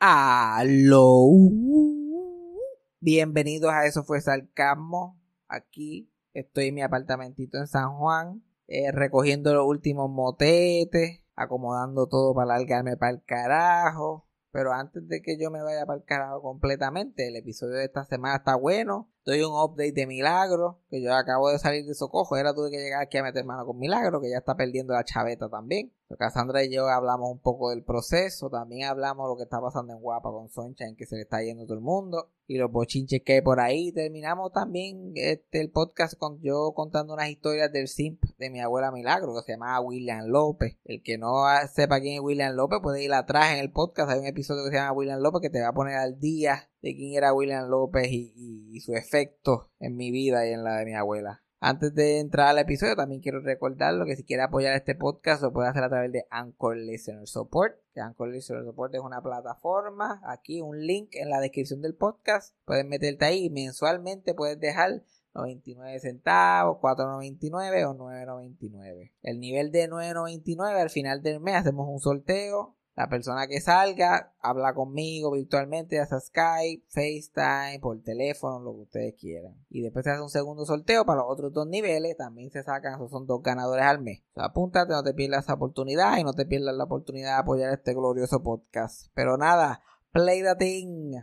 Aló. Bienvenidos a Eso fue Sarcasmo. Aquí estoy en mi apartamentito en San Juan, eh, recogiendo los últimos motetes, acomodando todo para largarme para el carajo. Pero antes de que yo me vaya para el carajo completamente, el episodio de esta semana está bueno. Doy un update de Milagro, que yo acabo de salir de Socojo. Era tuve que llegar aquí a meter mano con Milagro, que ya está perdiendo la chaveta también. Cassandra y yo hablamos un poco del proceso. También hablamos lo que está pasando en Guapa con Soncha, en que se le está yendo todo el mundo. Y los bochinches que hay por ahí. Terminamos también este, el podcast con yo contando unas historias del simp de mi abuela Milagro, que se llamaba William López. El que no sepa quién es William López puede ir atrás en el podcast. Hay un episodio que se llama William López que te va a poner al día de quién era William López y, su efecto en mi vida y en la de mi abuela. Antes de entrar al episodio, también quiero recordarlo que si quiere apoyar este podcast lo puede hacer a través de Anchor Listener Support. Que Anchor Listener Support es una plataforma. Aquí un link en la descripción del podcast. Puedes meterte ahí mensualmente puedes dejar 99 centavos, 4.99 o 9.99. El nivel de 9.99 al final del mes hacemos un sorteo la persona que salga habla conmigo virtualmente, ya Skype, FaceTime, por teléfono, lo que ustedes quieran. Y después se hace un segundo sorteo para los otros dos niveles. También se sacan, esos son dos ganadores al mes. apúntate, no te pierdas esa oportunidad y no te pierdas la oportunidad de apoyar este glorioso podcast. Pero nada, play the thing.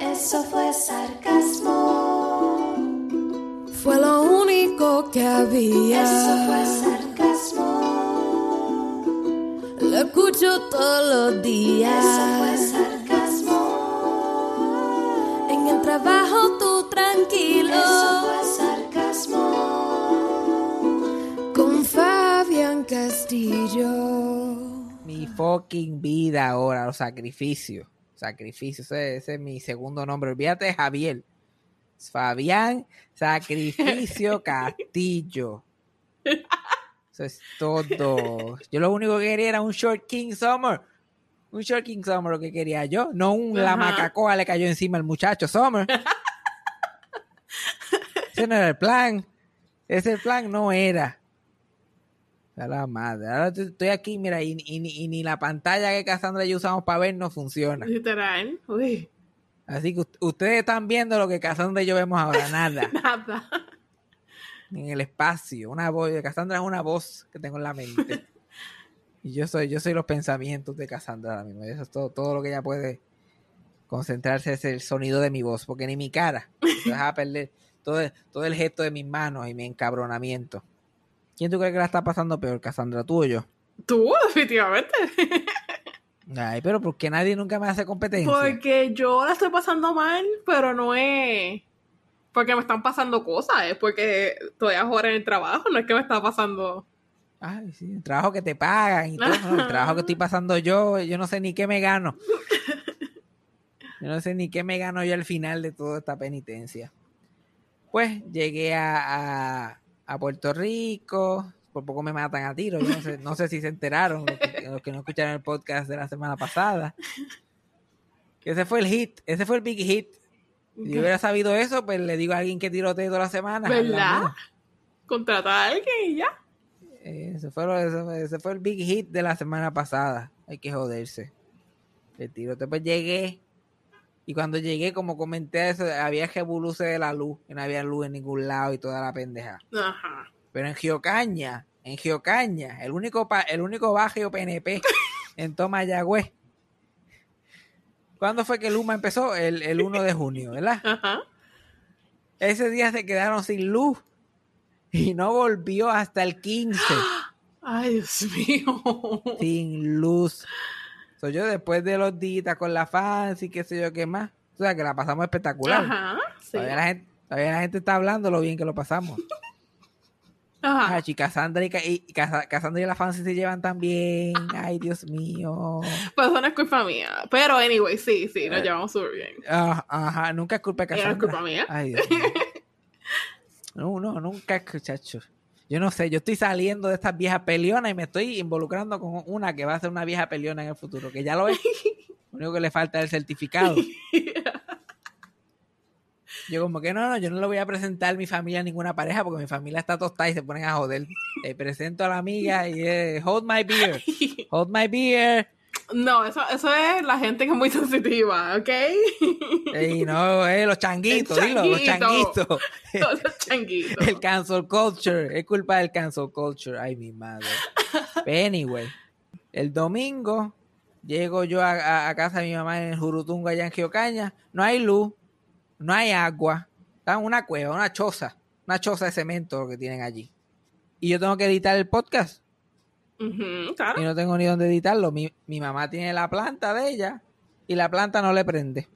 Eso fue sarcasmo. Fue lo único que había. Eso fue sarcasmo. Lo escucho todos los días. Eso fue sarcasmo. En el trabajo tú tranquilo. Eso fue sarcasmo. Con Fabián Castillo. Mi fucking vida ahora, los sacrificios. Sacrificio, ese, es mi segundo nombre. Olvídate de Javier. Fabián Sacrificio Castillo. Eso es todo. Yo lo único que quería era un Short King Summer. Un Short King Summer lo que quería yo. No un la macacoa le cayó encima al muchacho Summer. Ese no era el plan. Ese plan no era la madre. Ahora estoy aquí, mira, y, ni la pantalla que Cassandra y yo usamos para ver no funciona. Literal. Uy. Así que ustedes están viendo lo que Cassandra y yo vemos ahora, nada. nada. En el espacio. Una voz. Cassandra es una voz que tengo en la mente. y yo soy, yo soy los pensamientos de Cassandra ahora mismo. Eso es todo, todo lo que ella puede concentrarse es el sonido de mi voz, porque ni mi cara. Se deja perder todo, todo el gesto de mis manos y mi encabronamiento. ¿Quién tú crees que la está pasando peor, Cassandra, tú o yo? Tú, definitivamente. Ay, pero ¿por qué nadie nunca me hace competencia? Porque yo la estoy pasando mal, pero no es porque me están pasando cosas, es porque estoy ahora en el trabajo, no es que me está pasando. Ay, sí, el trabajo que te pagan y todo, el trabajo que estoy pasando yo, yo no sé ni qué me gano. Yo no sé ni qué me gano yo al final de toda esta penitencia. Pues llegué a a Puerto Rico. Por poco me matan a tiro. Yo no sé, no sé si se enteraron los que, no escucharon el podcast de la semana pasada. Que ese fue el hit, ese fue el big hit. Si yo hubiera sabido eso, pues le digo a alguien que tirotee toda la semana. ¿Verdad? Contrata a alguien y ya. Ese fue, ese fue el big hit de la semana pasada. Hay que joderse. El tiroteo, pues llegué y cuando llegué, como comenté eso, había que de la luz, que no había luz en ningún lado y toda la pendeja. Ajá. Pero en Geocaña, en Geocaña, el único, el único barrio PNP en Tomayagüez. ¿Cuándo fue que Luma empezó? El, el 1 de junio, ¿verdad? Ajá. Ese día se quedaron sin luz y no volvió hasta el 15. Ay, Dios mío. Sin luz. Soy yo después de los días con la fans y qué sé yo qué más. O sea, que la pasamos espectacular. Ajá, todavía, la gente, está hablando lo bien que lo pasamos. Ajá. Ay, Cassandra y, y Cassandra y la Fancy se llevan tan bien. Ay, Dios mío. Pues eso no es culpa mía. Pero, anyway, sí, sí, nos Eh, llevamos súper bien. Ah, ajá, nunca es culpa de Ella no es Cassandra. culpa mía. Ay, Dios mío. No, no, nunca es muchacho. Yo no sé, yo estoy saliendo de estas viejas peleonas y me estoy involucrando con una que va a ser una vieja peleona en el futuro, que ya lo es. Lo único que le falta es el certificado. Yo como que no, no, yo no le voy a presentar mi familia a ninguna pareja porque mi familia está tostada y se ponen a joder. Le presento a la amiga y es, hold my beer, hold my beer. No, eso, eso es la gente que es muy sensitiva, ¿ok? Y no, eh, los changuitos, dilo, los changuito. changuitos. Todos los changuitos. El cancel culture, es culpa del cancel culture. Ay, mi madre. Pero anyway, el domingo llego yo a, a- a casa de mi mamá en el Jurutungo allá en Geocaña. No hay luz, no hay agua. Está en una cueva, una choza, una choza de cemento lo que tienen allí. Y yo tengo que editar el podcast Claro. y no tengo ni dónde editarlo. Mi, mi mamá tiene la planta de ella y la planta no le prende.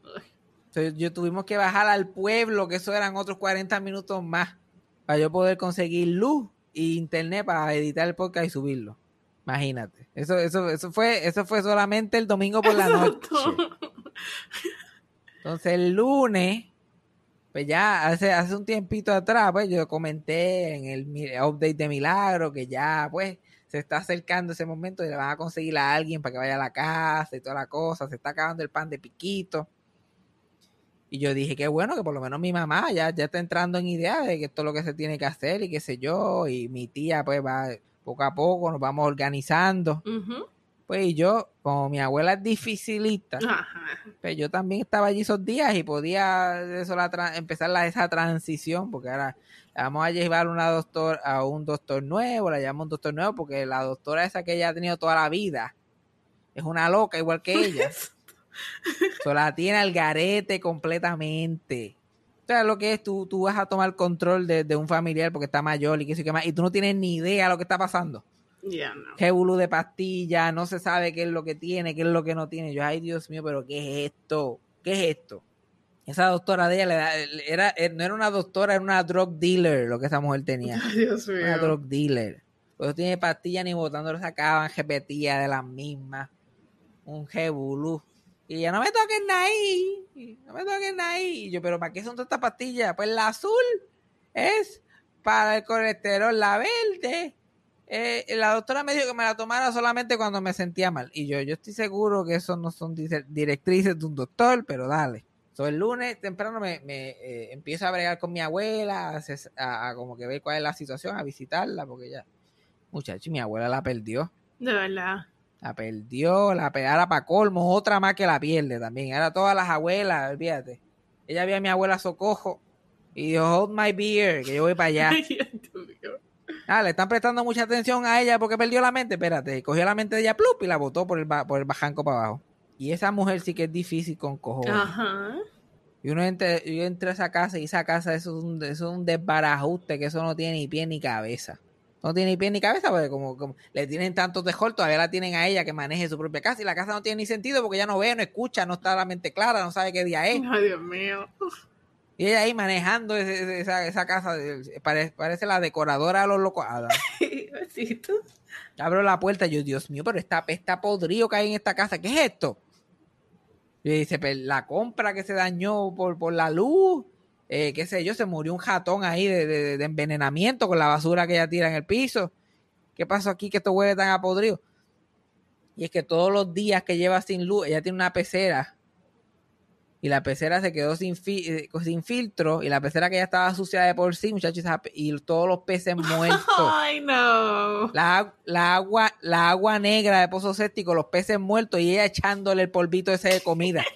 Entonces yo tuvimos que bajar al pueblo, que eso eran otros 40 minutos más, para yo poder conseguir luz e internet para editar el podcast y subirlo. Imagínate. Eso, eso, eso fue, eso fue solamente el domingo por la noche. Entonces el lunes, pues ya hace, hace un tiempito atrás, pues yo comenté en el update de Milagro que ya pues se está acercando ese momento y le van a conseguir a alguien para que vaya a la casa y toda la cosa, se está acabando el pan de piquito. Y yo dije, qué bueno que por lo menos mi mamá ya, ya está entrando en idea de que esto es lo que se tiene que hacer y qué sé yo, y mi tía pues va poco a poco, nos vamos organizando. Pues y yo, como mi abuela es dificilista, Ajá. pues yo también estaba allí esos días y podía eso la empezar la, esa transición, porque ahora vamos a llevar una doctor a un doctor nuevo, la llamo un doctor nuevo, porque la doctora esa que ella ha tenido toda la vida es una loca igual que ella. So, la tiene al garete completamente. O sea, lo que es, tú, tú vas a tomar control de, de un familiar porque está mayor y que sé qué más, y tú no tienes ni idea de lo que está pasando Ya no. qué bulú de pastilla, no se sabe qué es lo que tiene, qué es lo que no tiene. Yo, ay Dios mío, pero ¿qué es esto? ¿Qué es esto? Esa doctora de ella le da- era, eh, no era una doctora, era una drug dealer lo que esa mujer tenía. Dios Una mío. drug dealer. Pues no tiene pastillas ni botando, sacaban, repetía de las mismas. Un jebulú. Y ya no me toquen ahí. No me toquen ahí. Y yo, pero ¿para qué son todas estas pastillas? Pues la azul es para el colesterol, la verde. eh, la doctora me dijo que me la tomara solamente cuando me sentía mal. Y yo, yo estoy seguro que eso no son directrices de un doctor, pero dale. So, el lunes temprano me, me, eh, empiezo a bregar con mi abuela, a, como que ver cuál es la situación, a visitarla, porque ya, muchacho, mi abuela la perdió. De verdad. La perdió, la pegara para colmo, otra más que la pierde también. Ahora todas las abuelas, olvídate. Ella vio a mi abuela Socojo y dijo, hold my beer, que yo voy para allá. Ah, le están prestando mucha atención a ella porque perdió la mente. Espérate, cogió la mente de ella, plup, y la botó por el, ba- por el bajanco para abajo. Y esa mujer sí que es difícil con cojones. Ajá. Y uno entra, yo entré a esa casa y esa casa eso es un, eso es un desbarajuste que eso no tiene ni pie ni cabeza. No tiene ni pie ni cabeza porque como, como le tienen tantos de hall, todavía la tienen a ella que maneje su propia casa y la casa no tiene ni sentido porque ella no ve, no escucha, no está la mente clara, no sabe qué día es. Ay, Dios mío. Y ella ahí manejando ese- esa, esa casa, parece, parece la decoradora de los locos. Ah. Abro la puerta y yo, Dios mío, pero esta pesta podrido que hay en esta casa, ¿qué es esto? Y dice, "Pues, la compra que se dañó por, por la luz, eh, qué sé yo, se murió un jatón ahí de, de- de envenenamiento con la basura que ella tira en el piso. ¿Qué pasó aquí que esto huele tan a podrido? Y es que todos los días que lleva sin luz, ella tiene una pecera y la pecera se quedó sin, fi- eh, sin filtro y la pecera que ya estaba sucia de por sí, muchachos, y todos los peces muertos. Ay, no. La, la agua, la agua negra de pozo séptico, los peces muertos y ella echándole el polvito ese de comida.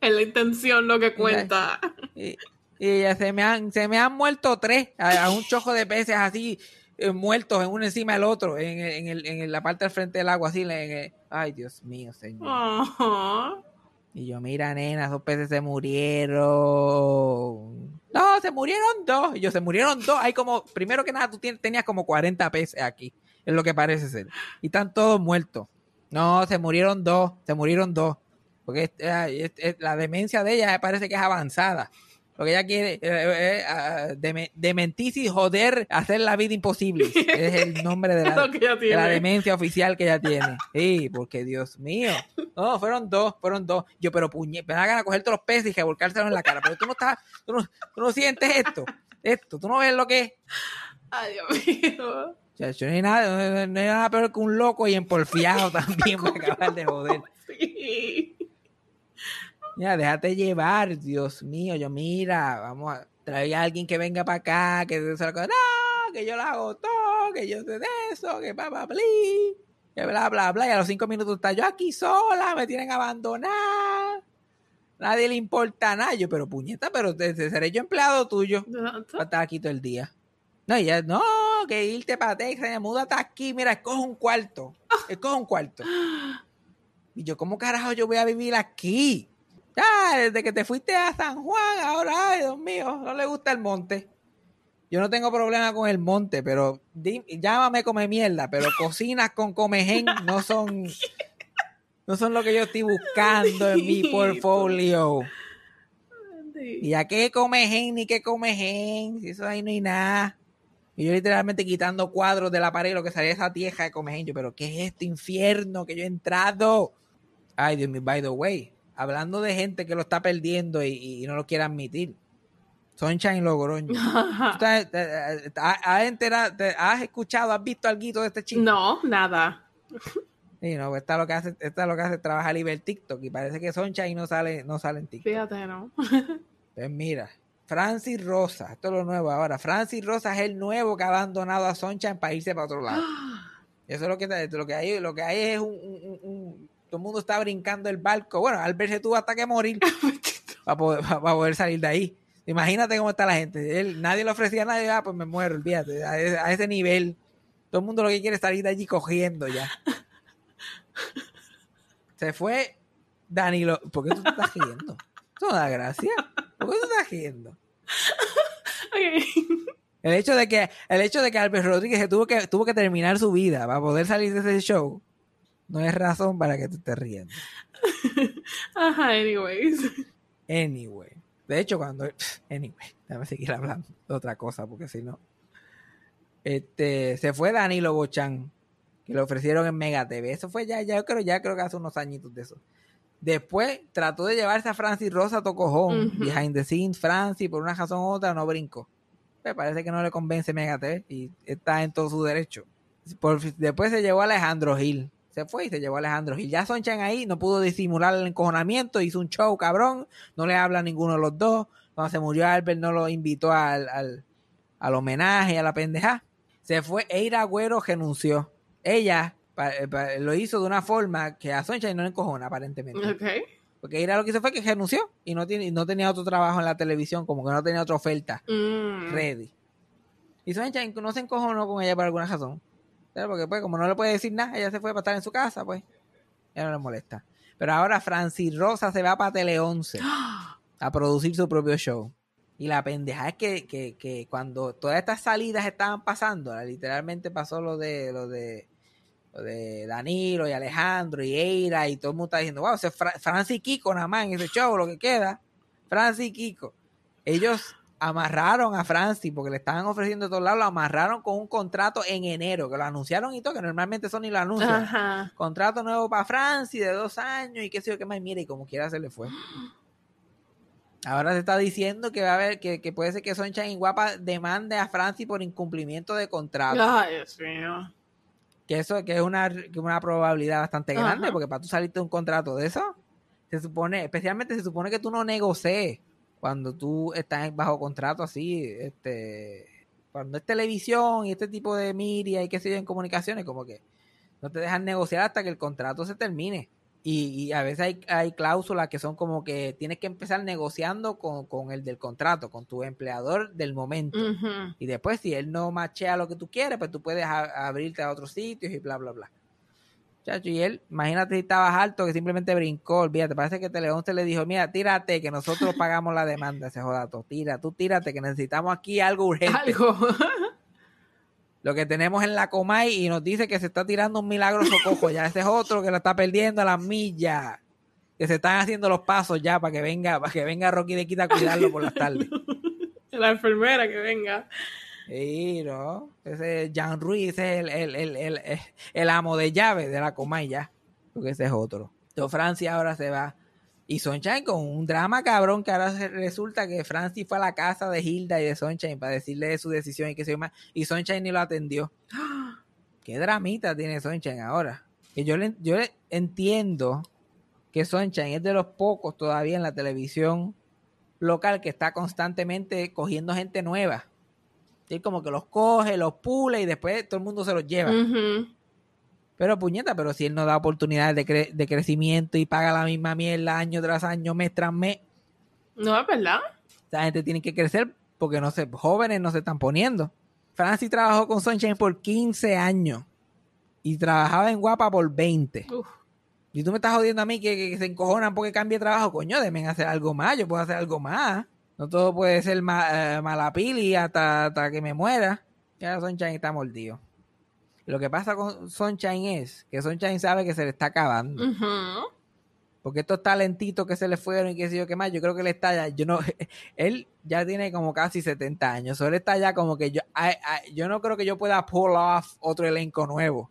Es la intención lo que cuenta. Y, y ella, se me han, se me han muerto tres, a, a un chojo de peces así, eh, muertos en uno encima del otro, en, el- en, el- en la parte del frente del agua, así. en el- ay, Dios mío, señor. Ajá. Y yo, mira, nena, esos peces se murieron. No, se murieron dos. Y yo, se murieron dos. Hay como, primero que nada, tú tenías como 40 peces aquí. Es lo que parece ser. Y están todos muertos. No, se murieron dos. Se murieron dos. Porque es- la demencia de ella parece que es avanzada. Lo que ella quiere es dementirse y joder, hacer la vida imposible. es el nombre de la, de la demencia oficial que ella tiene. Sí, porque Dios mío. No, fueron dos, fueron dos. Yo, pero puñe, me da a coger todos los peces y revolcárselos en la cara. Pero tú no estás, tú no, tú no sientes esto. Esto, tú no ves lo que es. Ay, Dios mío. O sea, no hay nada, no hay nada peor que un loco y empolfiado también para acabar de joder. Sí. Mira, déjate llevar, Dios mío. Yo, mira, vamos a traer a alguien que venga para acá, que se lo no, que yo lo hago todo, que yo sé de eso, que bla, bla, bla, que bla, bla, bla. Y a los cinco minutos está yo aquí sola, me tienen abandonada. Nadie le importa nada. Yo, pero puñeta, pero seré yo empleado tuyo. Para estar aquí todo el día. No, ya, no, que irte para Texas, múdate aquí, mira, escoge un cuarto. Escoge un cuarto. Y yo, ¿cómo carajo yo voy a vivir aquí? Ya, desde que te fuiste a San Juan, ahora, ay, Dios mío, no le gusta el monte. Yo no tengo problema con el monte, pero llámame come mierda, pero cocinas con comején no son no son lo que yo estoy buscando en mi portfolio. ¿Y a qué comején ni qué comején? Si eso ahí no hay nada. Y yo literalmente quitando cuadros de la pared lo que salía esa tieja de comején. Yo, pero ¿qué es este infierno que yo he entrado? Ay, Dios mío, by the way hablando de gente que lo está perdiendo y, no lo quiere admitir. Sunshine Logroño. ¿Has, ¿Has escuchado, has visto algo de este chico? No, nada. Sí, no, esta lo que hace, esta lo que hace trabajar y ver TikTok y parece que Sunshine no sale, no sale en TikTok. Fíjate, ¿no? pues mira, Francis Rosa, esto es lo nuevo ahora. Francis Rosa es el nuevo que ha abandonado a Sunshine para irse para otro lado. Eso es lo que, lo que hay, lo que hay es un todo el mundo está brincando el barco. Bueno, al verse tú hasta que morir para poder, poder salir de ahí. Imagínate cómo está la gente. Él, nadie le ofrecía a nadie, ah, pues me muero, olvídate. A, ese nivel, todo el mundo lo que quiere es salir de allí cogiendo ya. Se fue Danilo. ¿Por qué tú te estás riendo? Eso no da gracia. ¿Por qué tú estás riendo? El hecho de que, el hecho de que Albert Rodríguez tuvo que, tuvo que terminar su vida para poder salir de ese show no es razón para que te estés riendo. Ajá, anyways. Anyway. De hecho, cuando. Anyway, déjame seguir hablando de otra cosa, porque si no. Este, se fue Danilo Bochan, que le ofrecieron en Mega TV. Eso fue ya, ya creo, ya creo que hace unos añitos de eso. Después trató de llevarse a Francis Rosa a Tocojón, behind the scenes, Francis, por una razón u otra, no brincó. Me parece que no le convence Mega TV y está en todo su derecho. después se llevó a Alejandro Gil, se fue y se llevó a Alejandro Y Ya Sonchan ahí no pudo disimular el encojonamiento, hizo un show cabrón, no le habla a ninguno de los dos. Cuando se murió Albert no lo invitó al, al, homenaje, a la pendeja. Se fue, Eira Agüero renunció. Ella lo hizo de una forma que a Sunshine no le encojona aparentemente. Porque Eira lo que hizo fue que renunció y no, tiene, no tenía otro trabajo en la televisión, como que no tenía otra oferta mm. ready. Y Sunshine no se encojonó con ella por alguna razón. Porque pues como no le puede decir nada, ella se fue para estar en su casa, pues ya no le molesta. Pero ahora Francis Rosa se va para Tele 11 a producir su propio show. Y la pendeja es que, que, que, cuando todas estas salidas estaban pasando, literalmente pasó lo de lo de lo de Danilo y Alejandro y Eira y todo el mundo está diciendo, wow, es Francis Kiko nada más en ese show, lo que queda. Francis Kiko. Ellos amarraron a Francis porque le estaban ofreciendo de todos lados, lo amarraron con un contrato en enero, que lo anunciaron y todo, que normalmente son ni lo anuncian. Contrato nuevo para Francis de dos años y qué sé yo qué más, mire, y como quiera se le fue. Ahora se está diciendo que va a haber, que, puede ser que Sunshine Guapa demande a Francis por incumplimiento de contrato. Ay, Dios mío. Que eso que es una, que una probabilidad bastante grande, porque para tú salirte de un contrato de eso, se supone, especialmente se supone que tú no negocies cuando tú estás bajo contrato así, este, cuando es televisión y este tipo de media y qué sé yo en comunicaciones, como que no te dejan negociar hasta que el contrato se termine. Y, a veces hay, hay, cláusulas que son como que tienes que empezar negociando con, el del contrato, con tu empleador del momento. Y después, si él no machea lo que tú quieres, pues tú puedes abrirte a otros sitios y bla, bla, bla. Chacho, y él, imagínate si estabas alto que simplemente brincó, olvídate, parece que Teleón se le dijo, mira, tírate, que nosotros pagamos la demanda, ese jodato, tira, tú tírate, que necesitamos aquí algo urgente. Algo. Lo que tenemos en la Comay y nos dice que se está tirando un milagro socojo, ya ese es otro que lo está perdiendo a las millas. que se están haciendo los pasos ya para que venga, para que venga Rocky de Quita a cuidarlo por las tardes. La enfermera que venga. Sí, ¿no? Ese Jean Ruiz es el, el, el, el, el amo de llave de la Comay ya. Porque ese es otro. Entonces Francia ahora se va. Y Sunshine con un drama cabrón que ahora resulta que Francis fue a la casa de Hilda y de Sunshine para decirle de su decisión y que se llama. Y Sunshine ni lo atendió. Qué dramita tiene Sunshine ahora. Que yo, le, yo le entiendo que Sunshine es de los pocos todavía en la televisión local que está constantemente cogiendo gente nueva. Y como que los coge, los pule y después todo el mundo se los lleva. Pero puñeta, pero si él no da oportunidades de, cre- de crecimiento y paga la misma mierda año tras año, mes tras mes, No, es verdad. esa gente tiene que crecer porque no se, jóvenes no se están poniendo. Francis trabajó con Sunshine por 15 años y trabajaba en Guapa por 20. Uf. Y tú me estás jodiendo a mí que, que- que se encojonan porque cambie de trabajo, coño, deben hacer algo más, yo puedo hacer algo más. No todo puede ser ma, eh, malapili hasta, hasta que me muera. Ya Sunshine está mordido. Lo que pasa con Sunshine es que Sunshine sabe que se le está acabando. Porque estos talentitos que se le fueron y qué sé yo qué más, yo creo que él está ya, yo no, él ya tiene como casi 70 años, o él está ya como que yo, I- I- yo no creo que yo pueda pull off otro elenco nuevo.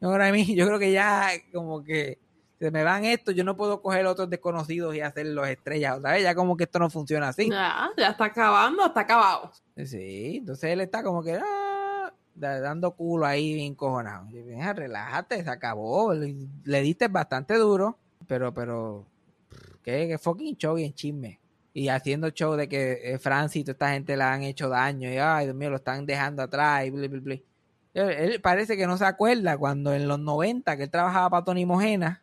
No, yo creo que ya como que se me van estos, yo no puedo coger otros desconocidos y hacer los estrellas otra vez, ya como que esto no funciona así. Ya, ya está acabando, está acabado. Sí, entonces él está como que ah, da- dando culo ahí bien cojonado. Yo, "Mira, relájate, se acabó. Le, le diste bastante duro, pero, pero, qué, qué fucking show y en chisme. Y haciendo show de que eh, Francis y toda esta gente le han hecho daño y ay, Dios mío, lo están dejando atrás y bli, bli, bli. Él, él parece que no se acuerda cuando en los 90 que él trabajaba para Tony Mojena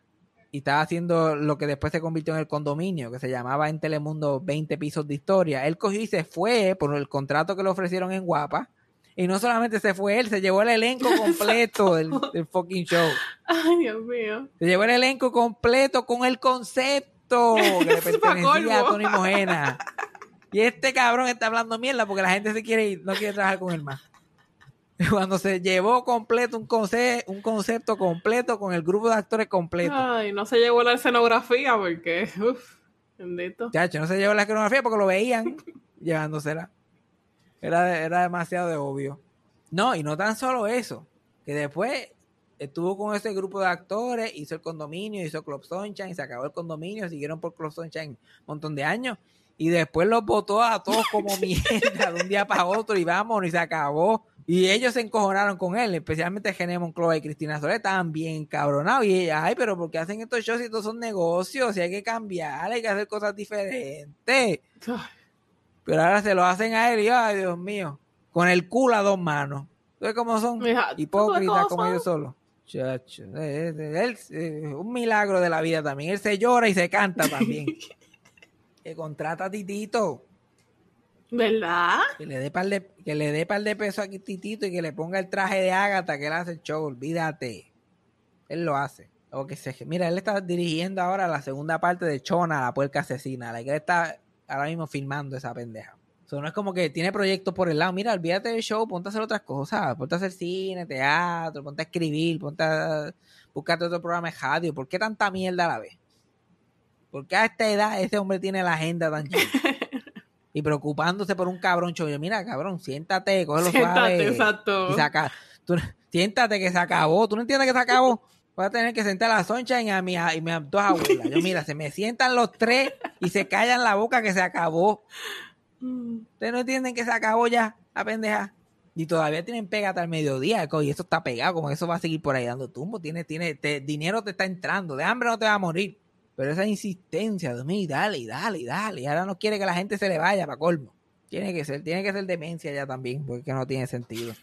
y estaba haciendo lo que después se convirtió en el condominio, que se llamaba en Telemundo 20 pisos de historia. Él cogió y se fue por el contrato que le ofrecieron en Guapa. Y no solamente se fue él, se llevó el elenco completo del, del fucking show. Ay, Dios mío. Se llevó el elenco completo con el concepto que le pertenecía a. Tony Mojena. Y este cabrón está hablando mierda porque la gente se quiere ir, no quiere trabajar con él más. Cuando se llevó completo un, conce- un concepto completo con el grupo de actores completo. Ay, no se llevó la escenografía porque, uff, bendito. Chacho, no se llevó la escenografía porque lo veían llevándosela. Era, era demasiado de obvio. No, y no tan solo eso, que después estuvo con ese grupo de actores, hizo el condominio, hizo Club Sunshine, se acabó el condominio, siguieron por Club Sunshine un montón de años, y después los votó a todos como mierda de un día para otro y vámonos, y se acabó. Y ellos se encojonaron con él, especialmente Genemon Chloe y Cristina Soler, estaban bien cabronados. Y ella, ay, pero ¿por qué hacen estos shows si estos son negocios? Si hay que cambiar, hay que hacer cosas diferentes. Pero ahora se lo hacen a él y, ay, Dios mío, con el culo a dos manos. ¿Sabes cómo son? Hipócritas ¿tú como ellos solos. Chacho, eh, eh, él, eh, un milagro de la vida también. Él se llora y se canta también. que contrata a Titito. ¿Verdad? Que le dé par de, que le dé par de pesos a Titito y que le ponga el traje de Ágata que él hace el show. Olvídate. Él lo hace. O que se, mira, él está dirigiendo ahora la segunda parte de Chona, la puerca asesina. La que él está ahora mismo filmando esa pendeja. So, no es como que tiene proyectos por el lado. Mira, olvídate del show, ponte a hacer otras cosas. Ponte a hacer cine, teatro, ponte a escribir, ponte a buscarte otro programa de radio. ¿Por qué tanta mierda a la vez? ¿Por qué a esta edad ese hombre tiene la agenda tan chida? y preocupándose por un cabrón show. Yo, mira, cabrón, siéntate, cógelo Siéntate, suave. exacto. Y saca, tú- siéntate que se acabó. ¿Tú no entiendes que se acabó? Voy a tener que sentar a la Sunshine y a, mi, y mis dos abuelas. Yo, mira, se me sientan los tres y se callan la boca que se acabó. Ustedes no entienden que se acabó ya, la pendeja. Y todavía tienen pega hasta el mediodía, y eso está pegado, como que eso va a seguir por ahí dando tumbo. Tiene, tiene, te- dinero te está entrando, de hambre no te va a morir. Pero esa insistencia, Dios mío, dale, y dale, y dale. Y ahora no quiere que la gente se le vaya para colmo. Tiene que ser, tiene que ser demencia ya también, porque no tiene sentido.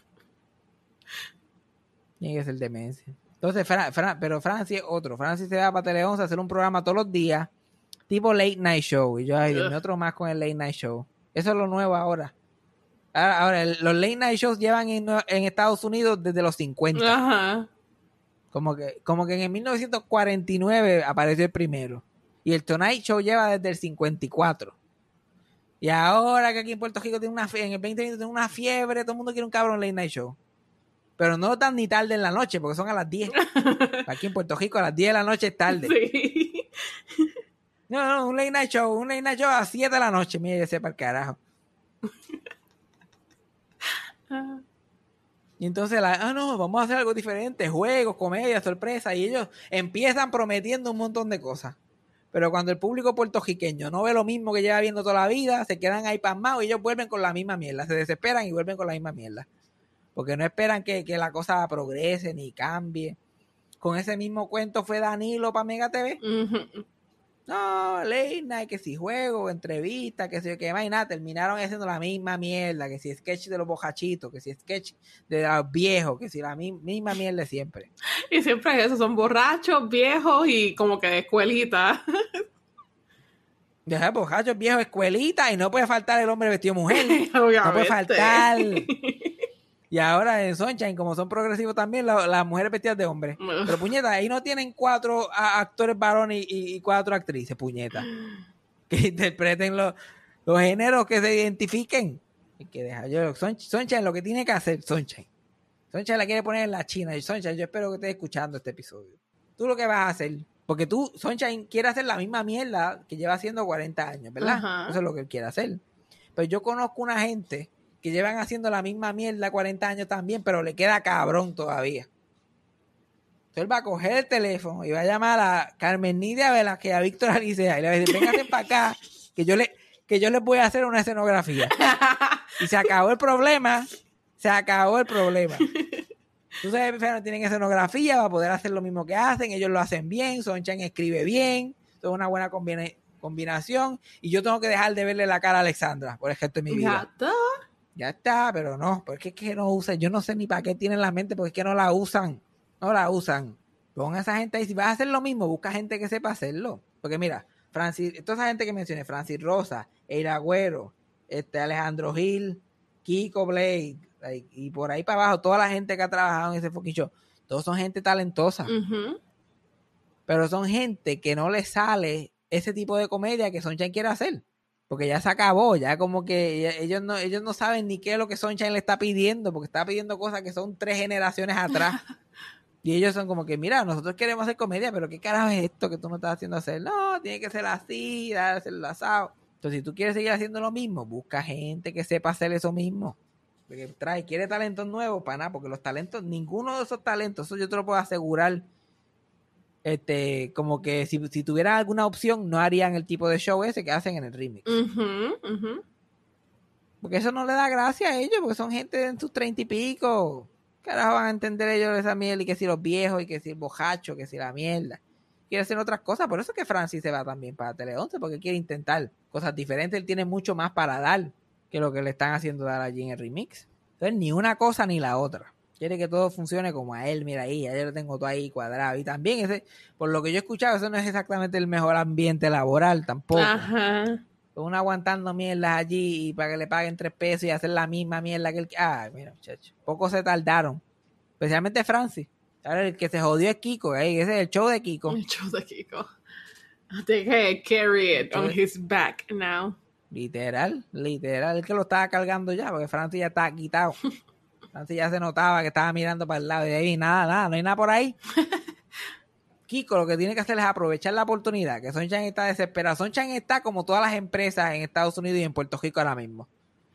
Tiene que ser demencia. Entonces, Fra- Fra- pero Francis es otro. Francis se va para Tele 11 a hacer un programa todos los días, tipo late night show. Y yo, ay, Dios otro más con el late night show. Eso es lo nuevo ahora. Ahora, ahora, los late night shows llevan en, en Estados Unidos desde los 50. Ajá. Como que, como que en el 1949 apareció el primero. Y el Tonight Show lleva desde el 54. Y ahora que aquí en Puerto Rico tiene una en el 2020 tiene una fiebre, todo el mundo quiere un cabrón late night show. Pero no tan ni tarde en la noche, porque son a las 10. Aquí en Puerto Rico a las 10 de la noche es tarde. Sí. No, no, un late night show, un late night show a 7 de la noche. Mire, ese para el carajo. Y entonces, la, ah, no, vamos a hacer algo diferente, juegos, comedia, sorpresa. Y ellos empiezan prometiendo un montón de cosas. Pero cuando el público puertorriqueño no ve lo mismo que lleva viendo toda la vida, se quedan ahí pasmados y ellos vuelven con la misma mierda. Se desesperan y vuelven con la misma mierda. Porque no esperan que, que la cosa progrese ni cambie. Con ese mismo cuento fue Danilo para Mega TV. No, late night, que si juego, entrevista, que si yo qué más y nada, terminaron haciendo la misma mierda, que si sketch de los bojachitos, que si sketch de los viejos, que si la mi- misma mierda siempre. Y siempre es eso, son borrachos, viejos y como que de escuelita. Deja bojachos, viejos, escuelita, y no puede faltar el hombre vestido mujer. No puede faltar. Y ahora en Sunshine, como son progresivos también, la- las mujeres vestidas de hombre. Pero puñeta, ahí no tienen cuatro a- actores varones y, y cuatro actrices, puñeta. Que interpreten los, los géneros que se identifiquen. Hay que dejar yo. Sun- Sunshine lo que tiene que hacer, Sunshine. Sunshine la quiere poner en la China. Y Sunshine, yo espero que estés escuchando este episodio. Tú lo que vas a hacer. Porque tú, Sunshine, quiere hacer la misma mierda que lleva haciendo 40 años, ¿verdad? Ajá. Eso es lo que él quiere hacer. Pero yo conozco una gente que llevan haciendo la misma mierda 40 años también, pero le queda cabrón todavía. Entonces él va a coger el teléfono y va a llamar a Carmen Nidia Velázquez y a Víctor Alicea y le va a decir, véngase para acá, que yo, le, que yo les voy a hacer una escenografía. Y se acabó el problema, se acabó el problema. Entonces no tienen escenografía, va a poder hacer lo mismo que hacen, ellos lo hacen bien, Sonchan escribe bien, es una buena combina- combinación, y yo tengo que dejar de verle la cara a Alexandra por gesto de mi vida. Ya está, pero no, porque es que no usan, yo no sé ni para qué tienen la mente, porque es que no la usan, no la usan. Pon a esa gente ahí, si vas a hacer lo mismo, busca gente que sepa hacerlo. Porque mira, Francis, toda esa gente que mencioné, Francis Rosa, Eira Agüero, este Alejandro Gil, Kiko Blade, like, y por ahí para abajo, toda la gente que ha trabajado en ese fucking show, todos son gente talentosa, pero son gente que no le sale ese tipo de comedia que Sunshine quiere hacer. Porque ya se acabó, ya como que ellos no, ellos no saben ni qué es lo que Sunshine le está pidiendo, porque está pidiendo cosas que son tres generaciones atrás. y ellos son como que, mira, nosotros queremos hacer comedia, pero ¿qué carajo es esto que tú me estás haciendo hacer? No, tiene que ser así, hacerlo asado. Entonces, si tú quieres seguir haciendo lo mismo, busca gente que sepa hacer eso mismo. Porque trae, quiere talentos nuevos para nada, porque los talentos, ninguno de esos talentos, eso yo te lo puedo asegurar, este, como que si, si tuvieran alguna opción, no harían el tipo de show ese que hacen en el remix. Porque eso no le da gracia a ellos, porque son gente en sus treinta y pico. Carajo van a entender ellos esa mierda y que si los viejos y que si el bojacho, que si la mierda. Quiere hacer otras cosas, por eso es que Francis se va también para Tele 11, porque quiere intentar cosas diferentes. Él tiene mucho más para dar que lo que le están haciendo dar allí en el remix. Entonces, ni una cosa ni la otra. Quiere que todo funcione como a él, mira ahí, ya yo lo tengo todo ahí cuadrado. Y también, ese, por lo que yo he escuchado, eso no es exactamente el mejor ambiente laboral tampoco. Ajá. Uno aguantando mierdas allí y para que le paguen tres pesos y hacer la misma mierda que el... Ay, mira, muchacho. Poco se tardaron. Especialmente Francis. Ahora el que se jodió es Kiko. ¿eh? Ese es el show de Kiko. El show de Kiko. Que carry it on his back now. Literal, literal. El que lo estaba cargando ya, porque Francis ya estaba quitado. Francis ya se notaba que estaba mirando para el lado. Y ahí nada, nada, no hay nada por ahí. Kiko lo que tiene que hacer es aprovechar la oportunidad. Que Sonchan está desesperado. Sonchan está como todas las empresas en Estados Unidos y en Puerto Rico ahora mismo.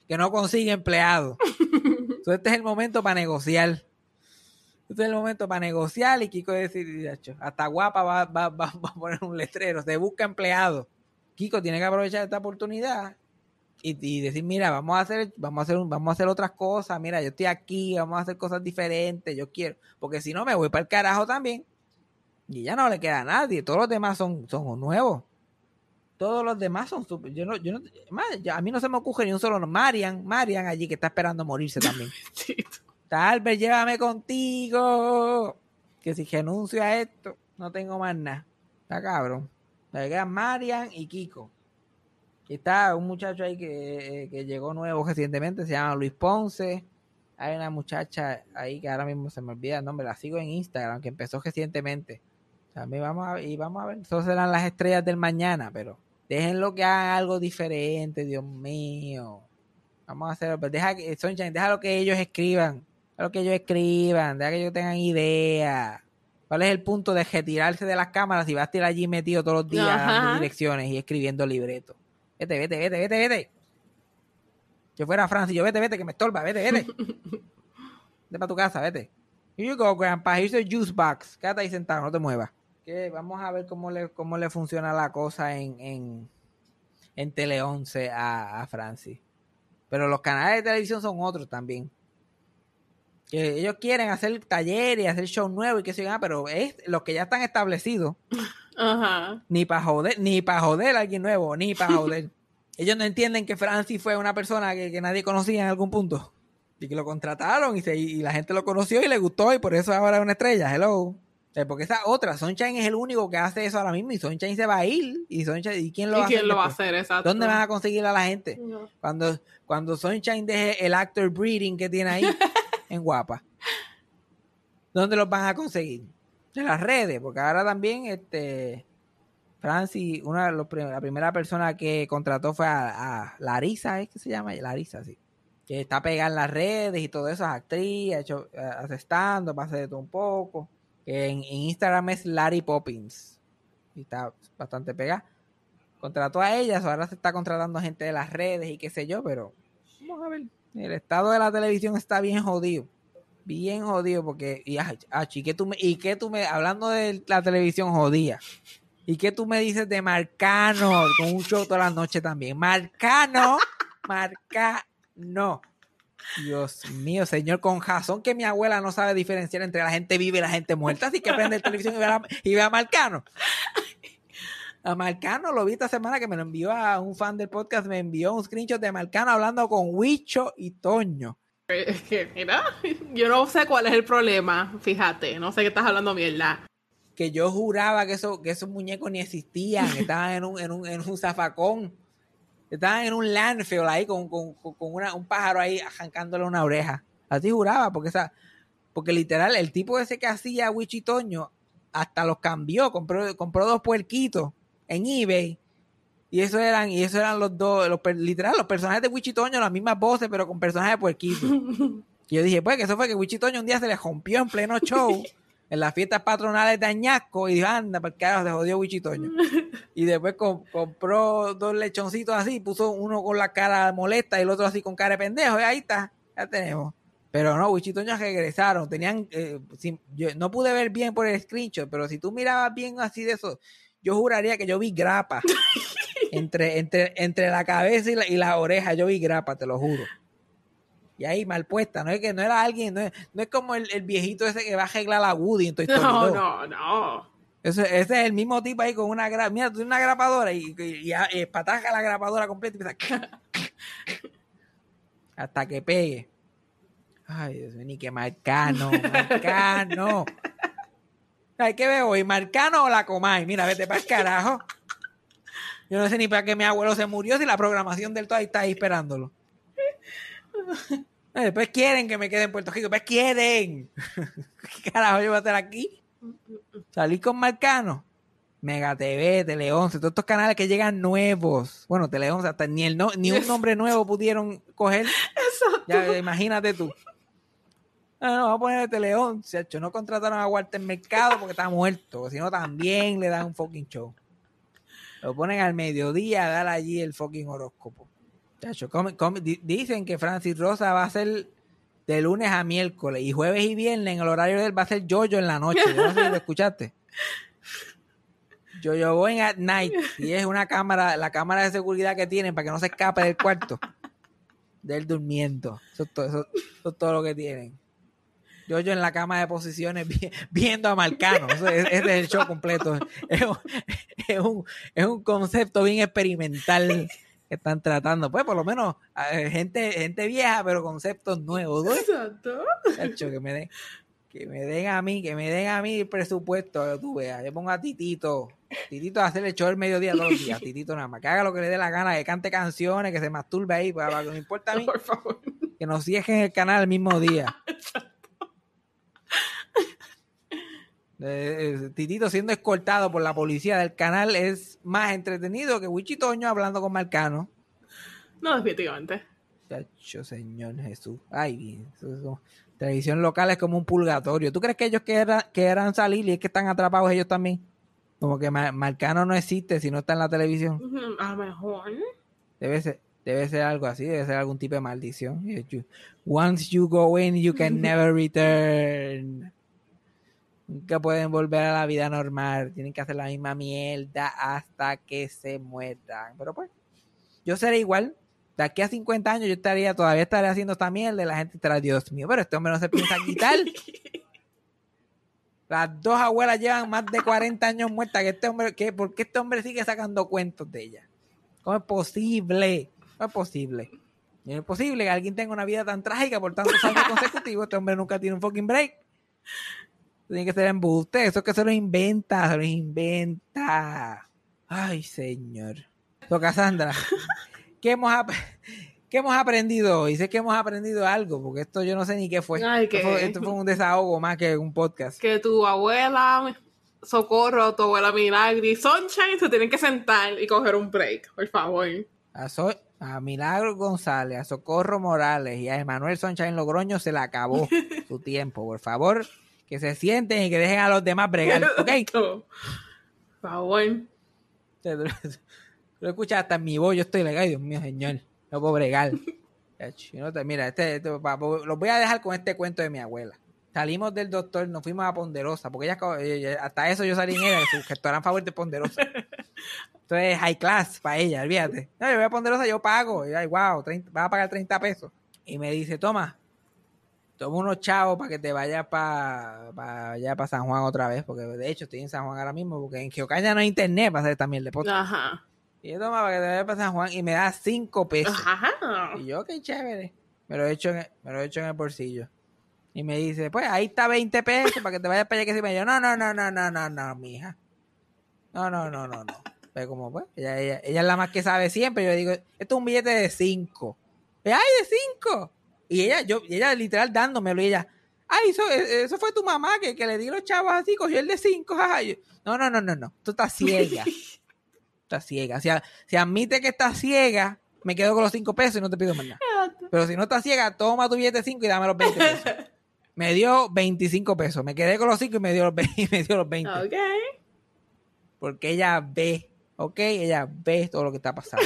Que no consigue empleados. Entonces este es el momento para negociar. Este es el momento para negociar y Kiko decir, "Yacho, hasta guapa va, va, va- va a poner un letrero, se busca empleado. Kiko tiene que aprovechar esta oportunidad y, y decir, mira, vamos a hacer, vamos a hacer, un- vamos a hacer otras cosas, mira, yo estoy aquí, vamos a hacer cosas diferentes, yo quiero, porque si no me voy para el carajo también. Y ya no le queda a nadie, todos los demás son, son nuevos. Todos los demás son super, yo no, yo no, más, ya a mí no se me ocurre ni un solo, Marian, Marian allí que está esperando morirse también. Talbert, llévame contigo. Que si renuncio a esto, no tengo más nada. Está cabrón. Me quedan Marian y Kiko. Está un muchacho ahí que, eh, que llegó nuevo recientemente, se llama Luis Ponce. Hay una muchacha ahí que ahora mismo se me olvida el nombre, la sigo en Instagram, que empezó recientemente. También vamos a, y vamos a ver, esas serán las estrellas del mañana, pero déjenlo que hagan algo diferente, Dios mío. Vamos a hacer, pues deja que, Sunshine, déjalo que ellos escriban, déjalo que ellos escriban, deja que ellos tengan ideas. ¿Cuál es el punto de retirarse de las cámaras y vas a estar allí metido todos los días Ajá. dando direcciones y escribiendo libretos? Vete, vete, vete, vete, vete. Yo fuera a Francia, yo vete, vete, que me estorba, vete, vete. Vete para tu casa, vete. Here you go, grandpa, here's your juice box. Quédate ahí sentado, no te muevas. Que vamos a ver cómo le, cómo le funciona la cosa en, en, en Tele 11 a, a Francis. Pero los canales de televisión son otros también. Que ellos quieren hacer talleres y hacer shows nuevos y que se ah, pero es los que ya están establecidos. Ajá. Ni para joder, ni para joder a alguien nuevo, ni para joder. ellos no entienden que Francis fue una persona que, que nadie conocía en algún punto. Y que lo contrataron y, se, y la gente lo conoció y le gustó y por eso ahora es una estrella. Hello. Porque esa otra, Sunshine es el único que hace eso ahora mismo y Sunshine se va a ir. ¿Y, Sunshine, ¿y quién lo ¿Y va quién hacer? lo va a hacer? Exacto. ¿Dónde van a conseguir a la gente? No. Cuando, cuando Sunshine deje el actor breeding que tiene ahí en Guapa. ¿Dónde los van a conseguir? En las redes, porque ahora también este Francis, una de los la primera persona que contrató fue a, a Larisa, ¿es que se llama? Larisa, sí. Que está pegada en las redes y todo eso, es actriz, ha hecho, eh, hace de todo un poco. Que en, en Instagram es Larry Poppins. Y está bastante pegada. Contrató a ellas, ahora se está contratando gente de las redes y qué sé yo, pero vamos a ver. El estado de la televisión está bien jodido. Bien jodido porque, y, ah, ¿y qué tú me, y qué tú me, hablando de la televisión jodida, ¿y qué tú me dices de Marcano con un show toda la noche también? Marcano, Marcano. Dios mío, señor, con razón que mi abuela no sabe diferenciar entre la gente viva y la gente muerta, así que prende el televisión y ve a, y ve a Marcano. A Marcano lo vi esta semana que me lo envió a un fan del podcast, me envió un screenshot de Marcano hablando con Huicho y Toño. Es que, mira, yo no sé cuál es el problema, fíjate, no sé qué estás hablando mierda. Que yo juraba que, eso, que esos muñecos ni existían, estaban en un, en un, en un zafacón, estaban en un landfill ahí con, con, con con una- un pájaro ahí arrancándole una oreja. Así juraba, porque esa, porque literal, el tipo ese que hacía Huicho y Toño hasta los cambió, compró, compró dos puerquitos en eBay. Y eso eran, y eso eran los dos, los, literal, los personajes de Wichitoño, las mismas voces, pero con personajes de puerquitos. y yo dije, pues que eso fue que Wichitoño un día se le rompió en pleno show, en las fiestas patronales de Añasco, y dijo, anda, para carajo, se jodió Wichitoño. y después com- compró dos lechoncitos así, puso uno con la cara molesta y el otro así con cara de pendejo, y ahí está, ya tenemos. Pero no, Wichitoños regresaron, tenían, eh, sin- yo no pude ver bien por el screenshot, pero si tú mirabas bien así de eso, yo juraría que yo vi grapa. entre, entre, entre la cabeza y la, y la oreja, yo vi grapa, te lo juro. Y ahí mal puesta, no es que no era alguien, no es, no es como el, el viejito ese que va a arreglar la Woody en No, 2. no, no. Ese, ese es el mismo tipo ahí con una grapa. Mira, tú tienes una grapadora y, y, y, y pataja la grapadora completa y empieza hasta que pegue. Ay, Dios mío, ni que Marcano, Marcano. Ay, ¿qué veo hoy? ¿Marcano o la Comay? Mira, vete para el carajo. Yo no sé ni para qué mi abuelo se murió si la programación del todo ahí está ahí esperándolo. Después quieren que me quede en Puerto Rico. Después quieren. ¿Qué carajo yo voy a hacer aquí? Salir con Marcano. Mega TV, Tele 11, todos estos canales que llegan nuevos. Bueno, Tele 11, hasta ni, el no- ni un nombre nuevo pudieron coger. Exacto. Ya, imagínate tú. No, no, vamos a poner Tele 11. chacho. No contrataron a Walter Mercado porque está muerto. Si no, también le dan un fucking show. Lo ponen al mediodía a dar allí el fucking horóscopo. Chacho, come- come- di- dicen que Francis Rosa va a ser de lunes a miércoles y jueves y viernes en el horario de él va a ser Jojo en la noche. No sé si lo escuchaste. Jojo Boy at night y es una cámara, la cámara de seguridad que tienen para que no se escape del cuarto de él durmiendo. Eso es todo lo que tienen. Yo, yo en la cama de posiciones vi- viendo a Marcano. Ese es el show completo. Es un, es un- es un concepto bien experimental que están tratando. Pues por lo menos gente, gente vieja, pero conceptos nuevos. ¿no? Exacto. Chacho, que me den, que me den a mí, que me den a mí el presupuesto, tú veas. Yo pongo a Titito, Titito a hacer el show el mediodía todos los días, Titito nada más, que haga lo que le dé la gana, que cante canciones, que se masturbe ahí, pues, que no me importa a mí, Por favor. que nos cierren el canal el mismo día. Eh, eh, Titito siendo escoltado por la policía del canal es más entretenido que Wichitoño hablando con Marcano. No, definitivamente. Chacho, Señor Jesús. Ay, eso- eso- televisión local es como un purgatorio. ¿Tú crees que ellos quieran salir y es que están atrapados ellos también? Como que Ma- Marcano no existe si no está en la televisión. A lo mejor. Debe ser, debe ser algo así, debe ser algún tipo de maldición. Once you go in, you can never return. Nunca pueden volver a la vida normal. Tienen que hacer la misma mierda hasta que se mueran. Pero pues, yo seré igual. De aquí a 50 años yo estaría, todavía estaré haciendo esta mierda y la gente estará, Dios mío, pero este hombre no se piensa quitar. Las dos abuelas llevan más de 40 años muertas. Que este hombre, que, ¿Por qué este hombre sigue sacando cuentos de ellas? ¿Cómo es posible? ¿Cómo es posible? No es posible que alguien tenga una vida tan trágica por tantos años consecutivos. Este hombre nunca tiene un fucking break. Tiene que ser embuste. Eso es que se lo inventa, se lo inventa. Ay, señor. So, Cassandra, ¿qué hemos, ap- ¿qué hemos aprendido hoy? Sé que hemos aprendido algo, porque esto yo no sé ni qué fue. Ay, esto, fue esto fue un desahogo más que un podcast. Que tu abuela Socorro, tu abuela Milagri, Sunshine se tienen que sentar y coger un break, por favor. A, So- a Milagro González, a Socorro Morales y a Emanuel Sunshine Logroño se le acabó su tiempo. Por favor, que se sienten y que dejen a los demás bregar. ¿Ok? Por favor. Lo escuchas hasta en mi voz, yo estoy legal, Dios mío, señor, no puedo bregar. Mira, este, este- los voy a dejar con este cuento de mi abuela. Salimos del doctor, nos fuimos a Ponderosa, porque ella, hasta eso yo salí en ella, su restaurante favorito es Ponderosa. Entonces, high class para ella, olvídate. No, yo voy a Ponderosa, yo pago. Y, ay, wow, 30, vas a pagar 30 pesos. Y me dice, toma, toma unos chavos para que te vayas para pa, allá para San Juan otra vez, porque de hecho estoy en San Juan ahora mismo, porque en Geocaña no hay internet para hacer también el podcast. Ajá. Y yo toma para que te vayas para San Juan y me da 5 pesos. Ajá. Y yo, qué chévere. Me lo he hecho en el, me lo he hecho en el bolsillo. Y me dice, pues ahí está 20 pesos para que te vayas para allá que se me yo, no, no, no, no, no, no, no, mija. No, no, no, no, no. Pero como pues, ella, ella, ella es la más que sabe siempre. Yo le digo, esto es un billete de 5. ¡Ay, de 5! Y ella, yo, y ella literal dándomelo y ella, ay, eso, eso fue tu mamá que, que le di los chavos así, cogió el de 5. No, no, no, no, no. Tú estás ciega. Está ciega. Si, a- si admite que está ciega, me quedo con los 5 pesos y no te pido más nada. Pero si no está ciega, toma tu billete 5 y dame los 20 pesos. Me dio 25 pesos. Me quedé con los 5 y me dio los 20. y me dio los 20. Ok. Porque ella ve, ¿ok? Ella ve todo lo que está pasando.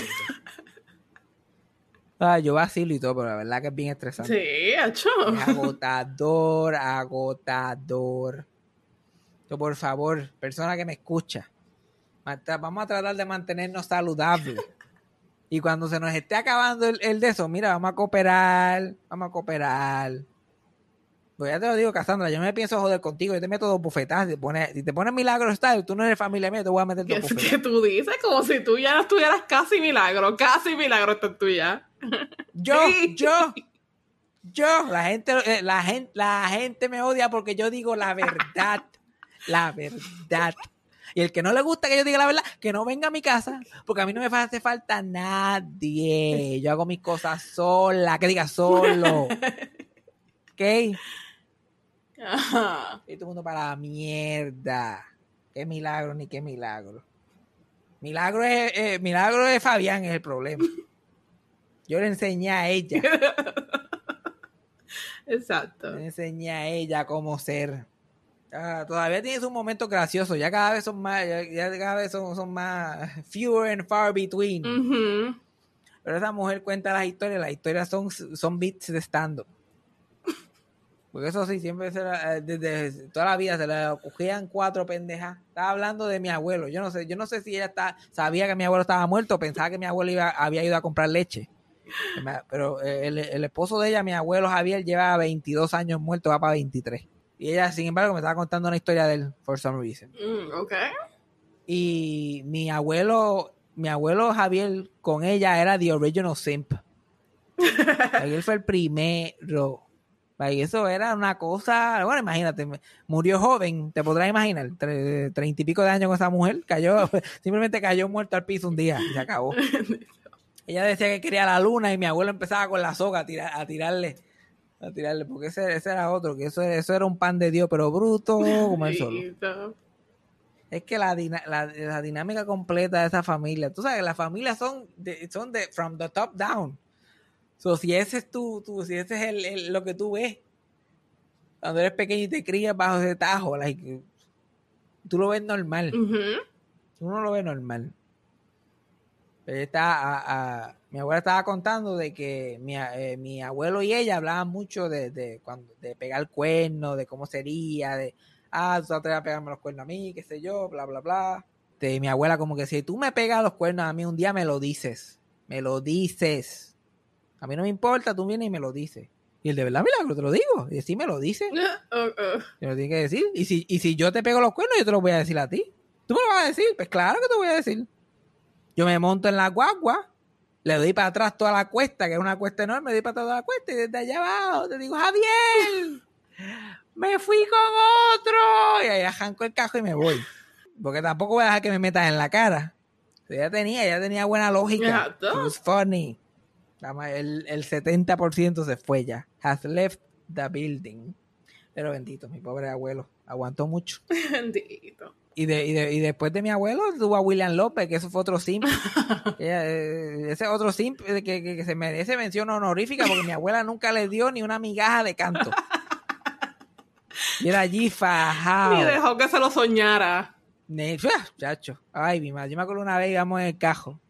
Ah, yo vacilo y todo, pero la verdad que es bien estresante. Sí, hecho. Es agotador, agotador. Yo, por favor, persona que me escucha, vamos a tratar de mantenernos saludables. Y cuando se nos esté acabando el, el de eso, mira, vamos a cooperar, vamos a cooperar. Pues ya te lo digo, Cassandra, yo no me pienso joder contigo, yo te meto dos bufetadas. Si te pones, si te pones milagro style, tú no eres familia mía, te voy a meter ¿Qué dos es bufetadas. que tú dices? Como si tú ya no estuvieras casi milagro. Casi milagro estás tú ya. Yo, yo, yo, la gente, eh, la gente, la gente me odia porque yo digo la verdad, la verdad. Y el que no le gusta que yo diga la verdad, que no venga a mi casa, porque a mí no me hace falta nadie. Yo hago mis cosas sola, que diga solo. ¿Ok? Ajá. Y todo el mundo para la mierda. Qué milagro ni qué milagro. Milagro es, eh, milagro es Fabián, es el problema. Yo le enseñé a ella. Exacto. Le enseñé a ella cómo ser. Ah, todavía tiene sus momentos graciosos. Ya cada vez son más, ya, ya cada vez son, son más fewer and far between. Pero esa mujer cuenta las historias. Las historias son, son bits de stand-up. Porque eso sí, siempre se la- eh, desde toda la vida se le cogían cuatro pendejas. Estaba hablando de mi abuelo. Yo no sé, yo no sé si ella está, sabía que mi abuelo estaba muerto pensaba que mi abuelo iba, había ido a comprar leche. Pero eh, el, el esposo de ella, mi abuelo Javier, lleva 22 años muerto, va para 23. Y ella, sin embargo, me estaba contando una historia de él, for some reason. Mm, ok. Y mi abuelo, mi abuelo Javier con ella era the original simp. Él fue el primero. Like, eso era una cosa, bueno, imagínate, murió joven, te podrás imaginar, tre- treinta y pico de años con esa mujer, cayó, simplemente cayó muerto al piso un día y se acabó. Ella decía que quería la luna y mi abuelo empezaba con la soga a, tirar, a tirarle, a tirarle, porque ese, ese era otro, que eso, eso era un pan de Dios, pero bruto como él solo. Es que la, dina- la, la dinámica completa de esa familia, tú sabes, las familias son de, son de from the top down. So, si ese es tu, tu- si ese es el, el- lo que tú ves, cuando eres pequeño y te crías bajo ese tajo, like, tú lo ves normal. Ujú. Uno lo ve normal. Pero está, a- a- mi abuela estaba contando de que mi, eh, mi abuelo y ella hablaban mucho de, de, cuando, de pegar cuernos, de cómo sería, de, ah, tú te vas a pegarme los cuernos a mí, qué sé yo, bla, bla, bla. De mi abuela como que si tú me pegas los cuernos a mí un día me lo dices, me lo dices. A mí no me importa, tú vienes y me lo dices. Y el de verdad, milagro, te lo digo. Y sí me lo dice. Uh. Te lo tienes que decir. Y si, y si yo te pego los cuernos, yo te lo voy a decir a ti. ¿Tú me lo vas a decir? Pues claro que te voy a decir. Yo me monto en la guagua, le doy para atrás toda la cuesta, que es una cuesta enorme, le doy para atrás toda la cuesta y desde allá abajo te digo, Javier, me fui con otro. Y ahí arranco el cajo y me voy. Porque tampoco voy a dejar que me metas en la cara. Ella tenía, ella tenía buena lógica. It was funny. El, el 70% se fue ya. Has left the building. Pero bendito, mi pobre abuelo. Aguantó mucho. Bendito. Y, de, y, de- y después de mi abuelo tuvo a William López, que eso fue otro simp. Eh, ese otro simp eh, que, que- que se merece mención honorífica porque mi abuela nunca le dio ni una migaja de canto. Y era allí fajado. Ni dejó que se lo soñara. Chacho. Ay, mi madre. Yo me acuerdo una vez íbamos en el cajo.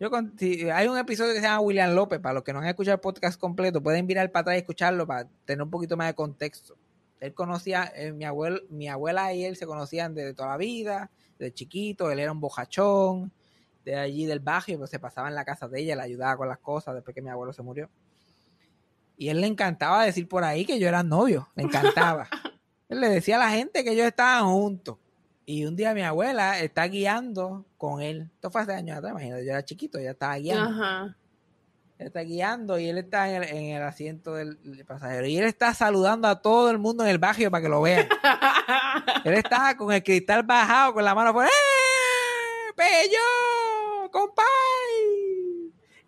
Yo con- si- hay un episodio que se llama William López. Para los que no han escuchado el podcast completo, pueden mirar para atrás y escucharlo para tener un poquito más de contexto. Él conocía, eh, mi, abuelo, mi abuela y él se conocían desde toda la vida, desde chiquito. Él era un bojachón de allí del barrio, pues se pasaba en la casa de ella, le ayudaba con las cosas después que mi abuelo se murió. Y él le encantaba decir por ahí que yo era novio, le encantaba. él le decía a la gente que ellos estaban juntos. Y un día mi abuela está guiando con él. Esto fue hace años atrás, imagínate, yo era chiquito, ella estaba guiando. Ajá. Él está guiando y él está en el, en el asiento del, del pasajero. Y él está saludando a todo el mundo en el barrio para que lo vean. él estaba con el cristal bajado, con la mano por ¡Eh! ¡Pello! ¡Compay!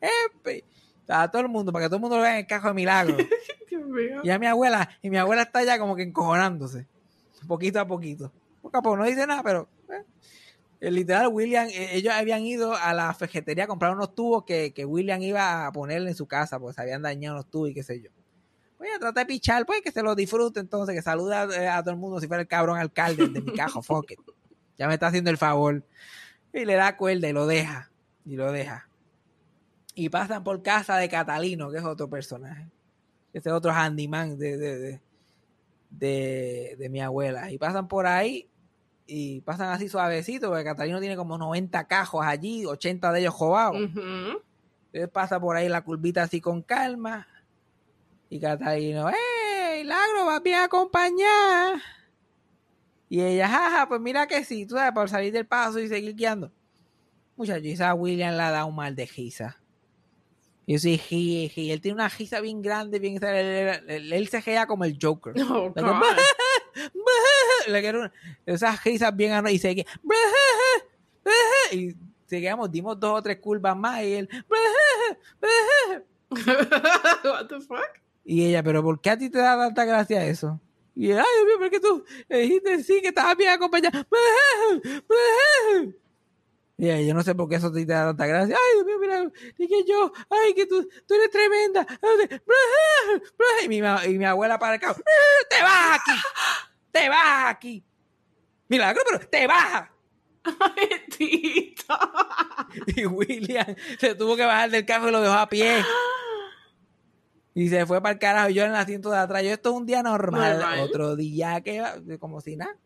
¡Epe! A todo el mundo, para que todo el mundo lo vea en el cajo de milagro. Dios mío. Y a mi abuela, y mi abuela está ya como que encojonándose. Poquito a poquito. A poco, no dice nada, pero. eh. El literal, William, eh, ellos habían ido a la fejetería a comprar unos tubos que, que William iba a ponerle en su casa, porque se habían dañado los tubos y qué sé yo. Pues ella trata de pichar, pues que se lo disfrute entonces, que saluda eh, a todo el mundo si fuera el cabrón alcalde de mi cajo, fuck it. Ya me está haciendo el favor. Y le da cuerda y lo deja. Y lo deja. Y pasan por casa de Catalino, que es otro personaje. Ese es otro handyman de, de, de, de mi abuela. Y pasan por ahí y pasan así suavecito, porque Catalino tiene como 90 cajos allí, 80 de ellos jobados. Entonces pasa por ahí la curvita así con calma. Y Catalino, ¡eh! Milagro, va bien a acompañar. Y ella, jaja, pues mira que sí, tú sabes, por salir del paso y seguir guiando. Muchachos, esa William la da un mal de risa. Y sí, ríe, ríe. Él tiene una risa bien grande, bien. Él, él- él se ría como el Joker. Oh, Le quiero una- esas risas bien ano- y seguía y seguíamos, dimos dos o tres curvas más y él What the fuck? y ella, pero ¿por qué a ti te da tanta gracia eso? Y él, ay Dios mío, ¿por qué tú dijiste sí que estabas bien acompañado? Y ella, yo no sé por qué eso a ti te da tanta gracia. Ay, Dios mío, mira, dije yo, ay, que tú, tú eres tremenda. Y mi, y mi abuela para el cabo, te vas aquí, te vas aquí. Milagro, pero te vas. Bendito. Y William se tuvo que bajar del carro y lo dejó a pie. Y se fue para el carajo. Yo en el asiento de atrás. Yo, esto es un día normal. Normal. Otro día que va- como si nada.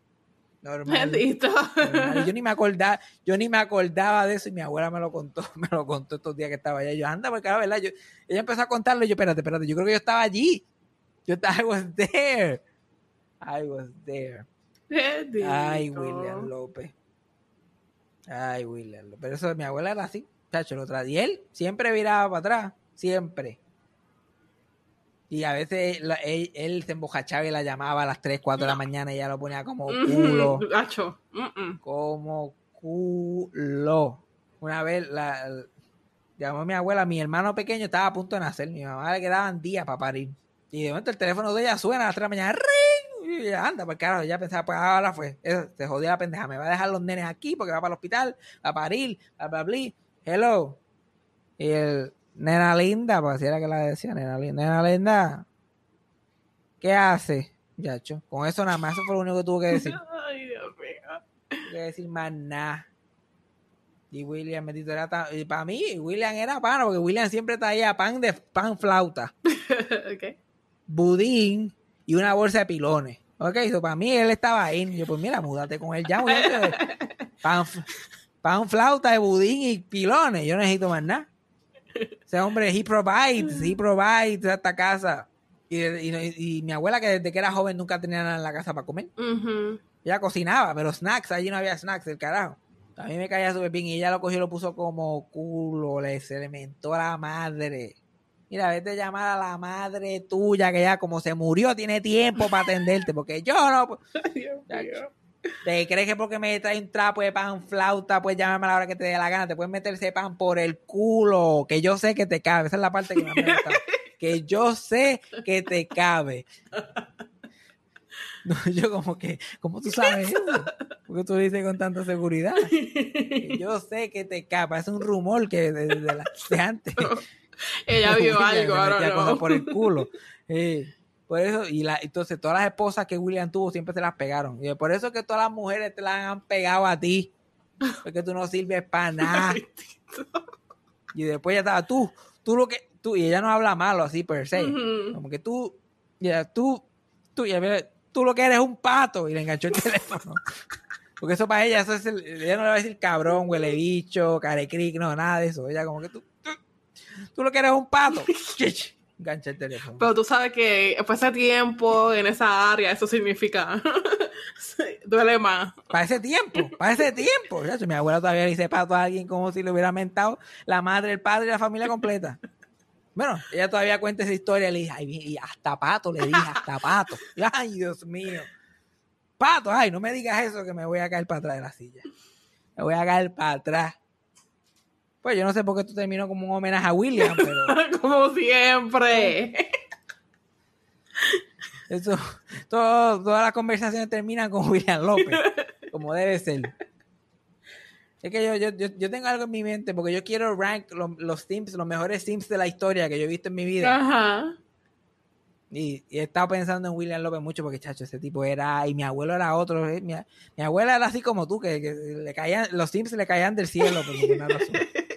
Normal. Normal. Yo ni me acordaba, yo ni me acordaba de eso y mi abuela me lo contó, me lo contó estos días que estaba allá. Yo, anda, porque ¿verdad? Yo, ella empezó a contarlo y yo, espérate, espérate, yo creo que yo estaba allí. Yo estaba, I was there. I was there. Bendito. Ay, William López. Ay, William López. Pero eso, mi abuela era así. Chacho, lo Y él siempre viraba para atrás. Siempre. Y a veces la- él, él se embojachaba y la llamaba a las 3, 4 de la mañana y ella lo ponía como culo. Como culo. Una vez la, la- llamó mi abuela, mi hermano pequeño estaba a punto de nacer. Mi mamá le quedaban días para parir. Y de momento el teléfono de ella suena a las 3 de la mañana. ¡Ring! Y anda, pues carajo, ya pensaba, pues ahora fue. Eso, se jodió la pendeja. Me va a dejar los nenes aquí porque va para el hospital, a parir, bla, bla, bla. Hello. Y él, Nena linda, pues así era que la decía, nena linda. Nena linda, ¿qué hace, muchacho? Con eso nada más, eso fue lo único que tuvo que decir. Ay, Dios mío. No que decir más nada. Y William, bendito, era tan- y para mí, William era pan, porque William siempre traía pan de pan flauta, budín y una bolsa de pilones. Ok, eso para mí él estaba ahí. Yo, pues mira, múdate con él ya, muchacho. Pan, pan flauta de budín y pilones. Yo no necesito más nada. Ese hombre, he provides, he provides esta casa. Y, y- y mi abuela, que desde que era joven nunca tenía nada en la casa para comer. Ella cocinaba, pero snacks, allí no había snacks, el carajo. A mí me caía súper bien y ella lo cogió y lo puso como culo, le se le mentó a la madre. Mira, vete a llamar a la madre tuya, que ya como se murió, tiene tiempo para atenderte, porque yo no. ¿Te crees que porque me trae un trapo de pan flauta, pues llámame a la hora que te dé la gana? Te puedes meter ese pan por el culo, que yo sé que te cabe. Esa es la parte que me gusta. Que yo sé que te cabe. No, yo como que, ¿cómo tú sabes eso? Porque tú lo dices con tanta seguridad. Que yo sé que te cabe. Parece un rumor que de, de la- de antes. Ella vio algo, ahora metía cosas no. por el culo. Eh, por eso, y la, entonces todas las esposas que William tuvo siempre se las pegaron. Y por eso es que todas las mujeres te las han pegado a ti. Porque tú no sirves para nada. Y después ya estaba tú, tú lo que, tú, y ella no habla malo así per se. Como que tú, ya, tú, tú, ya, tú lo que eres es un pato. Y le enganchó el teléfono. Porque eso para ella, eso es el- ella no le va a decir cabrón, huele bicho, carecric, no, nada de eso. Ella como que tú, tú, lo que eres es un pato. Engancha el teléfono. Pero tú sabes que después de tiempo en esa área, eso significa. Duele más. Para ese tiempo, para ese tiempo. Mi abuela todavía le dice pato a alguien como si le hubiera mentado la madre, el padre y la familia completa. Bueno, ella todavía cuenta esa historia. Le dije, ay, y hasta pato, le dije, hasta pato. Ay, Dios mío. Pato, ay, no me digas eso que me voy a caer para atrás de la silla. Me voy a caer para atrás. Pues yo no sé por qué tú terminó como un homenaje a William, pero Como siempre. eso, todo- todas las conversaciones terminan con William López, como debe ser. Es que yo, yo, yo, yo tengo algo en mi mente porque yo quiero rank lo- los teams, los mejores teams de la historia que yo he visto en mi vida. Ajá. Y, y he estado pensando en William López mucho porque, chacho, ese tipo era. Y mi abuelo era otro. eh, Mi, mi abuela era así como tú, que, que le caían, los teams le caían del cielo por ninguna razón.